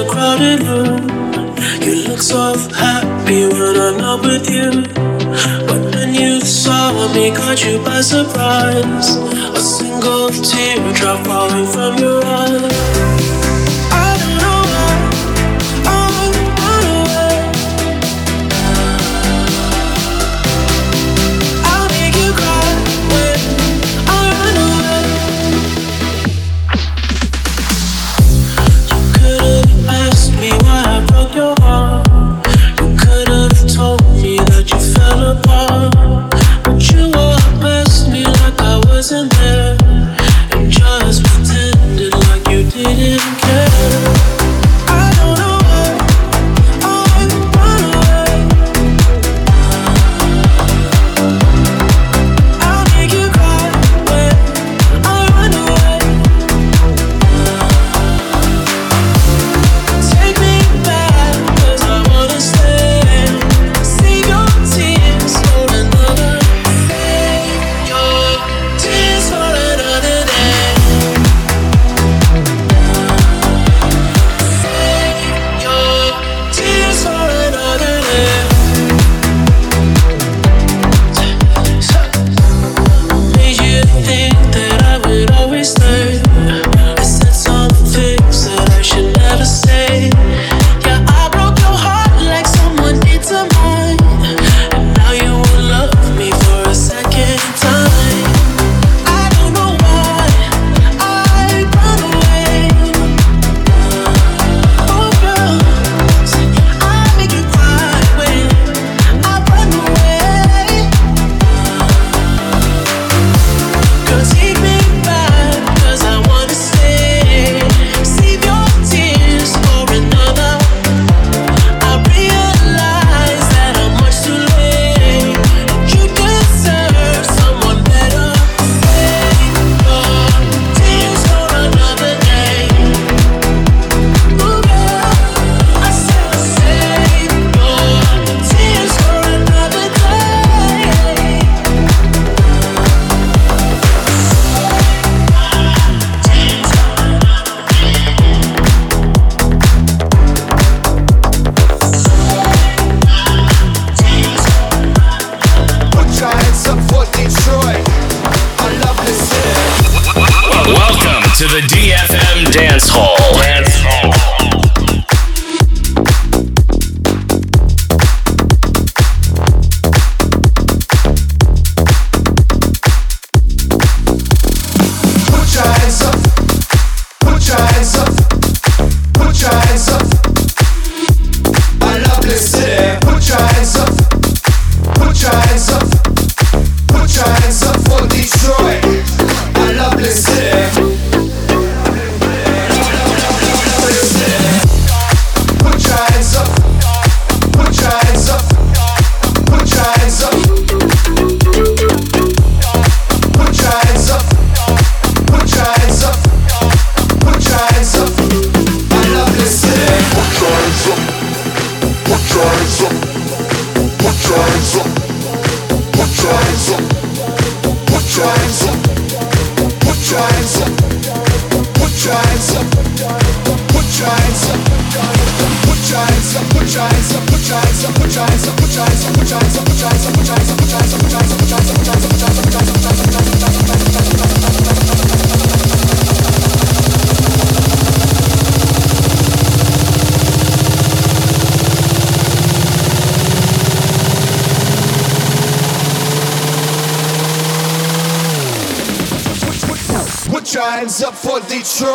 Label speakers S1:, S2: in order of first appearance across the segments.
S1: a
S2: crowded room. You look so happy when I'm not with you. But when you saw me, caught you by surprise. A single tear drop falling from your
S3: eyes. Up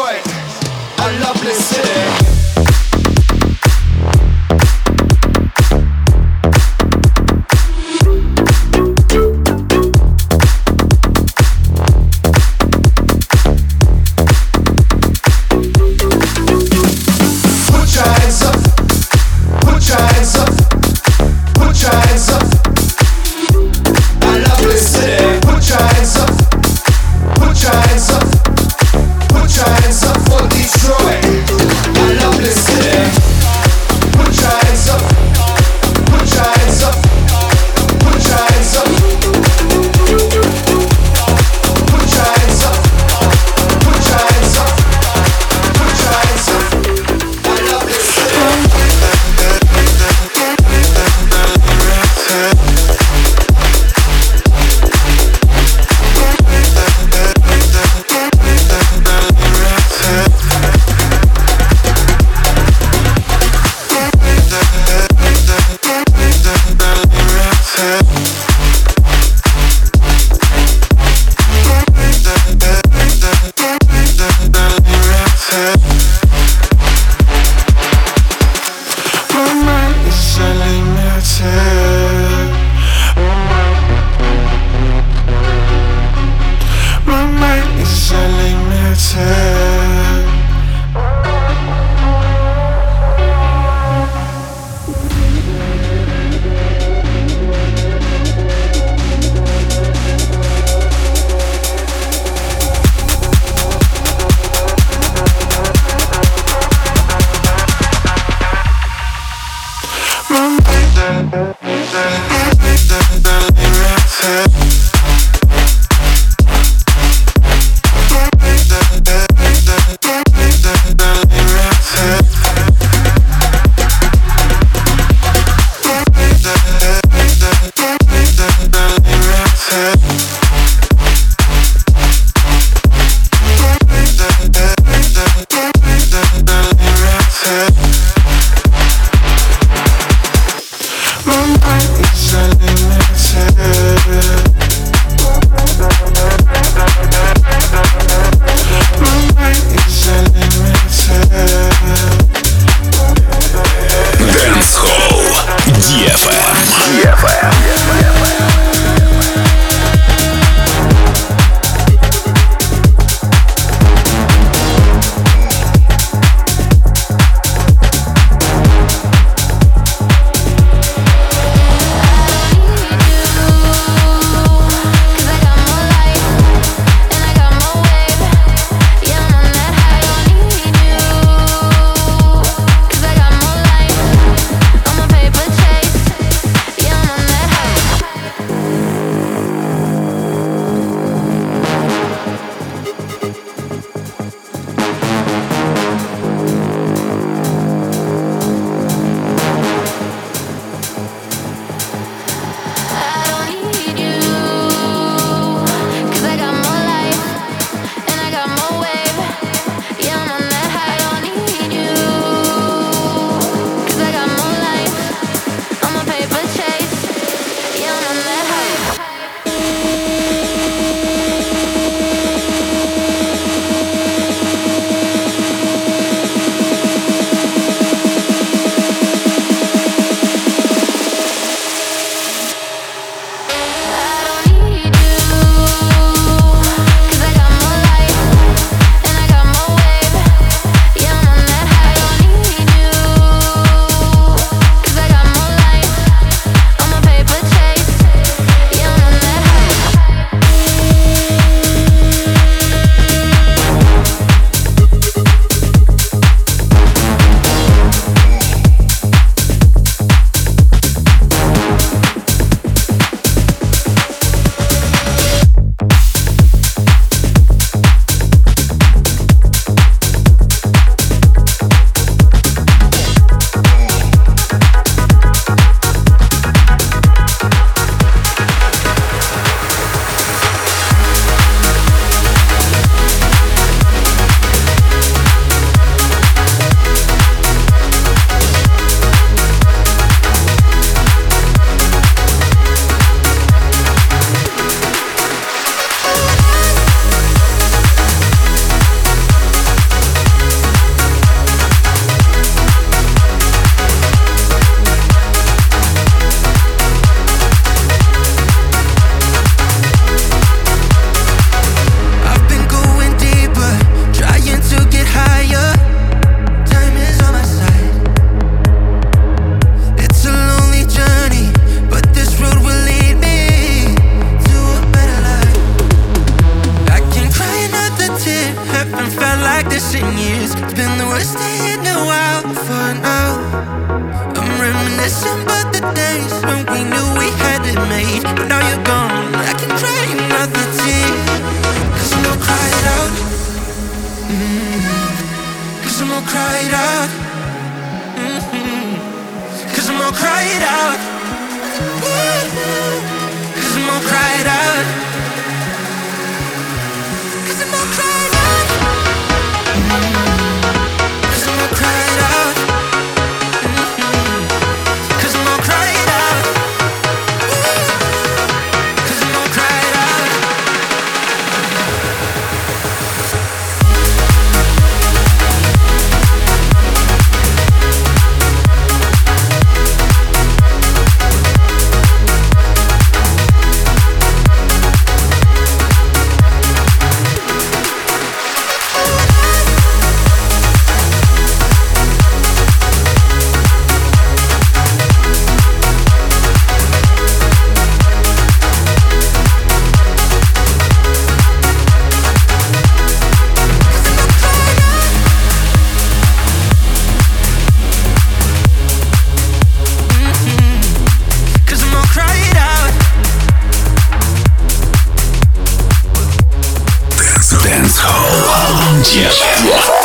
S3: 节奏。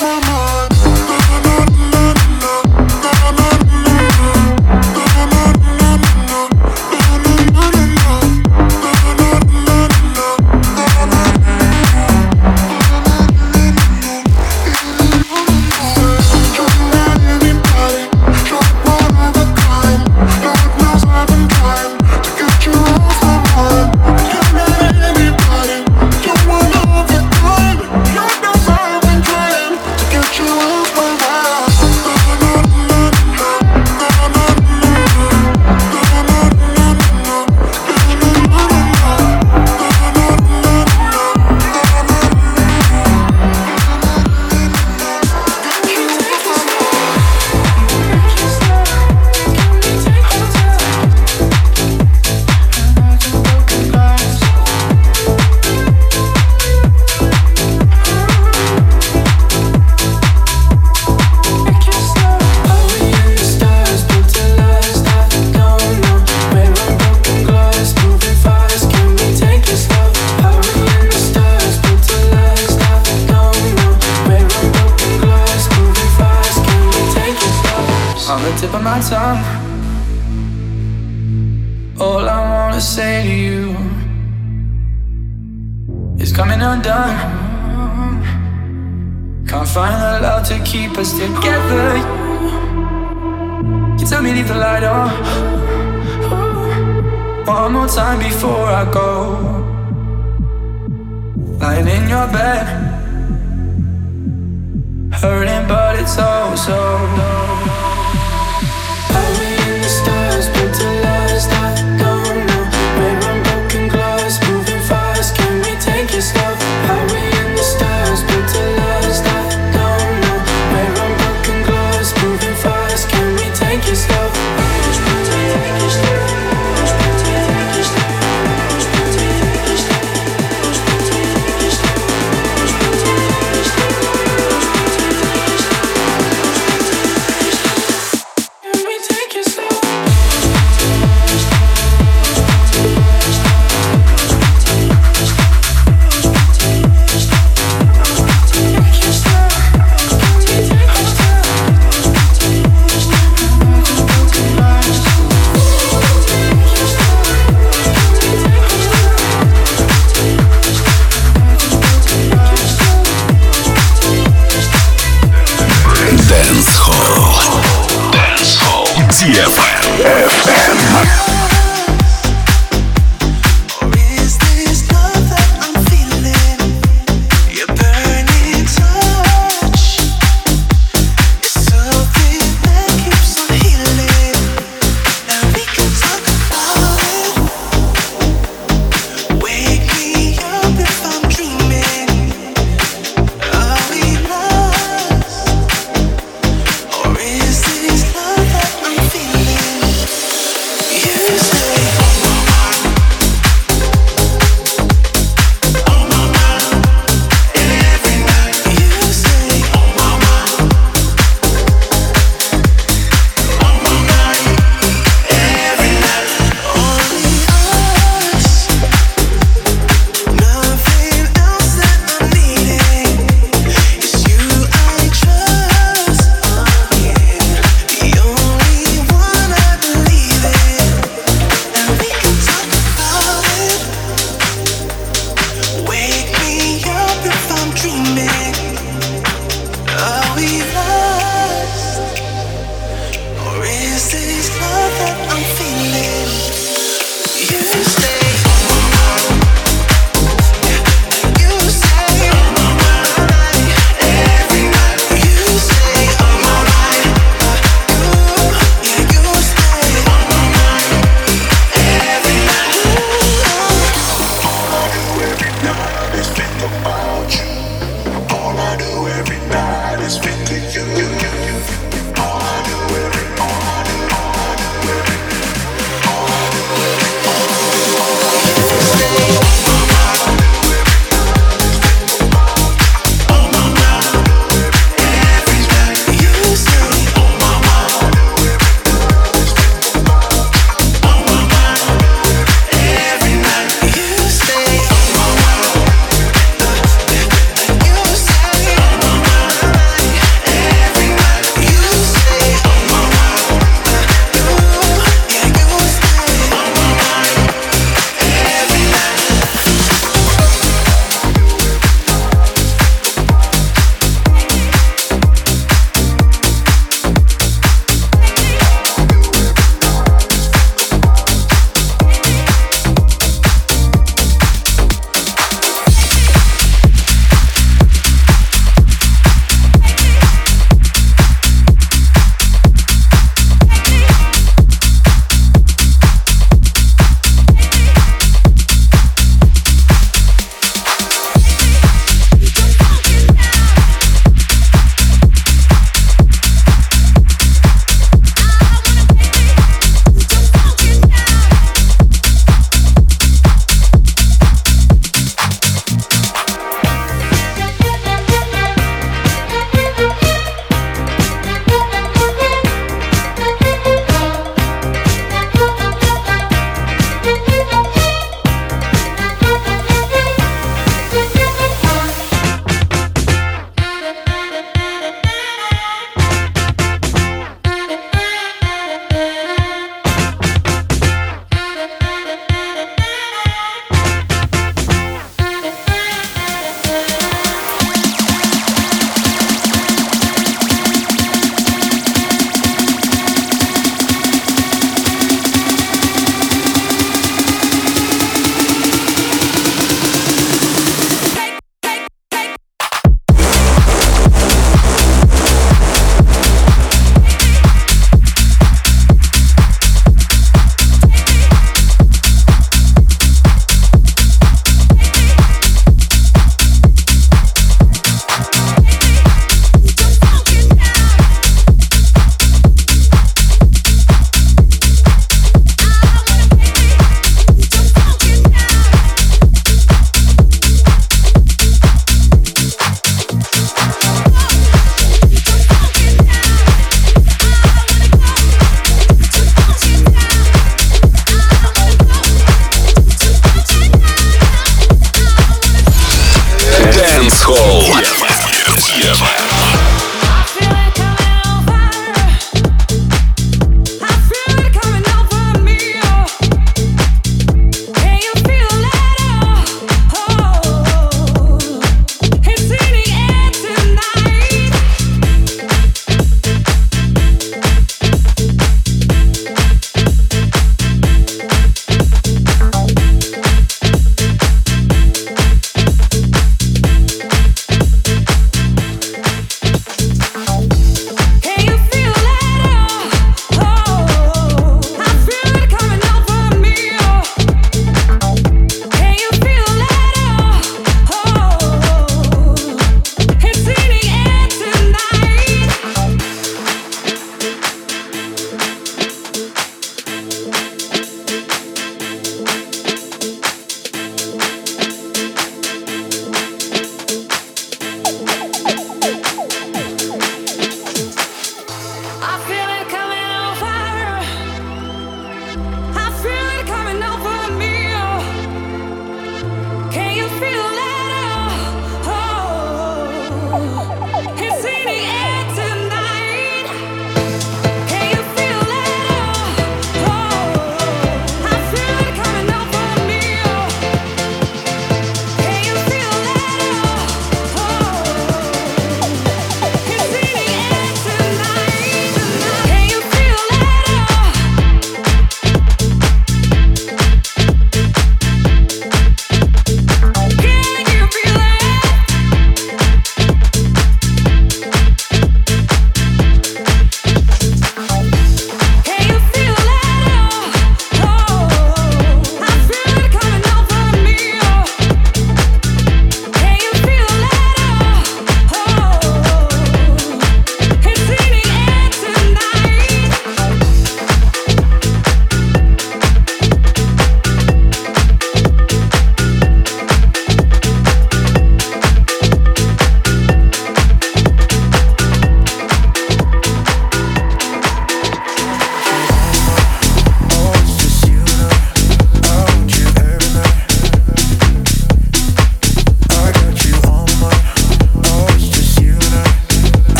S3: My mind.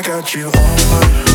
S4: I got you on my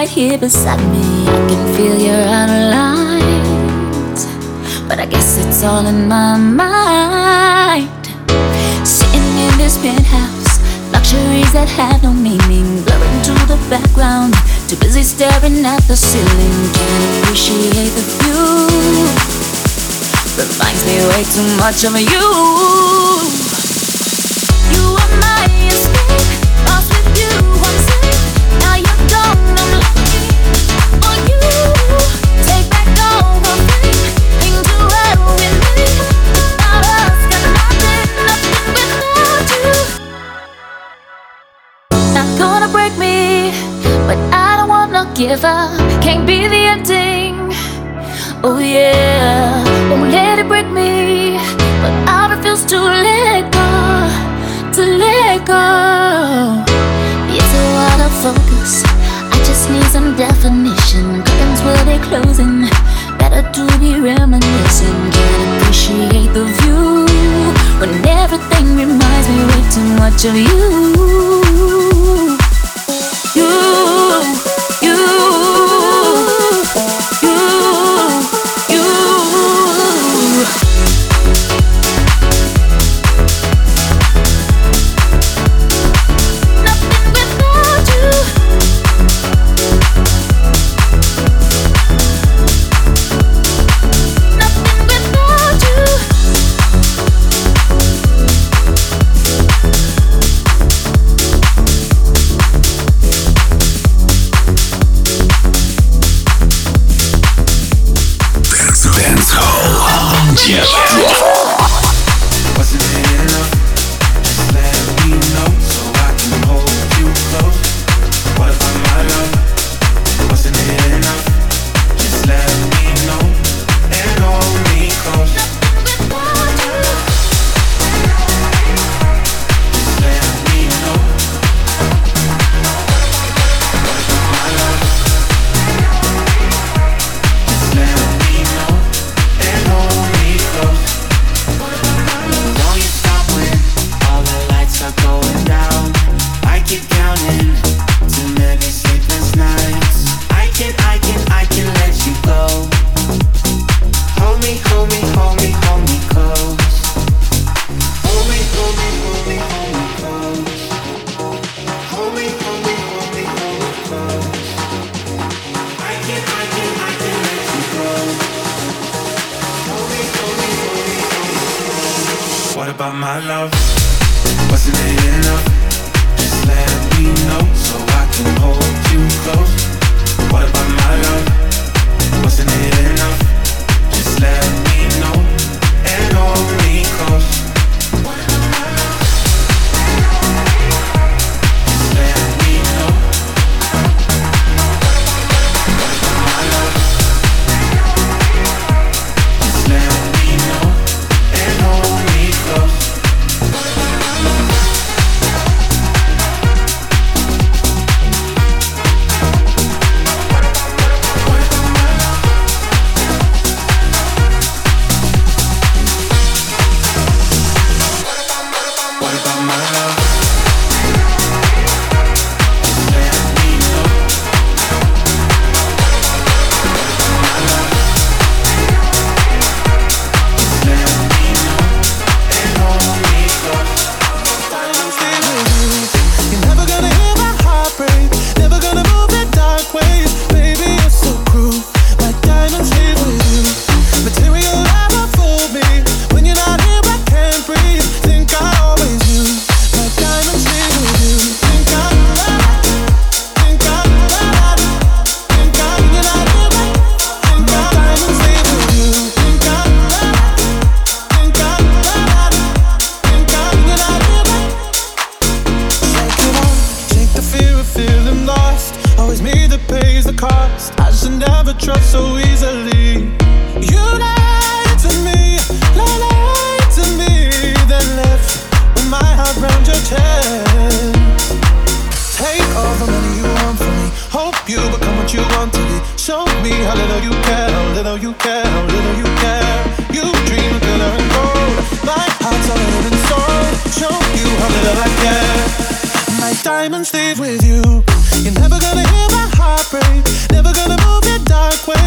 S1: right here beside me. I can feel you're light. But I guess it's all in my mind. Sitting in this penthouse, luxuries that have no meaning, blurring to the background. Too busy staring at the ceiling, can't appreciate the view. Reminds me way too much of. You up, can't be the ending. Oh yeah, won't let it break me, but I refuse to let go, to let go. It's a lot of focus. I just need some definition. Curtains will be closing. Better to be reminiscing. Can't appreciate the view when everything reminds me way too much of you. time
S5: and stay with
S4: you. You're never gonna hear my heartbreak, never gonna move your dark way.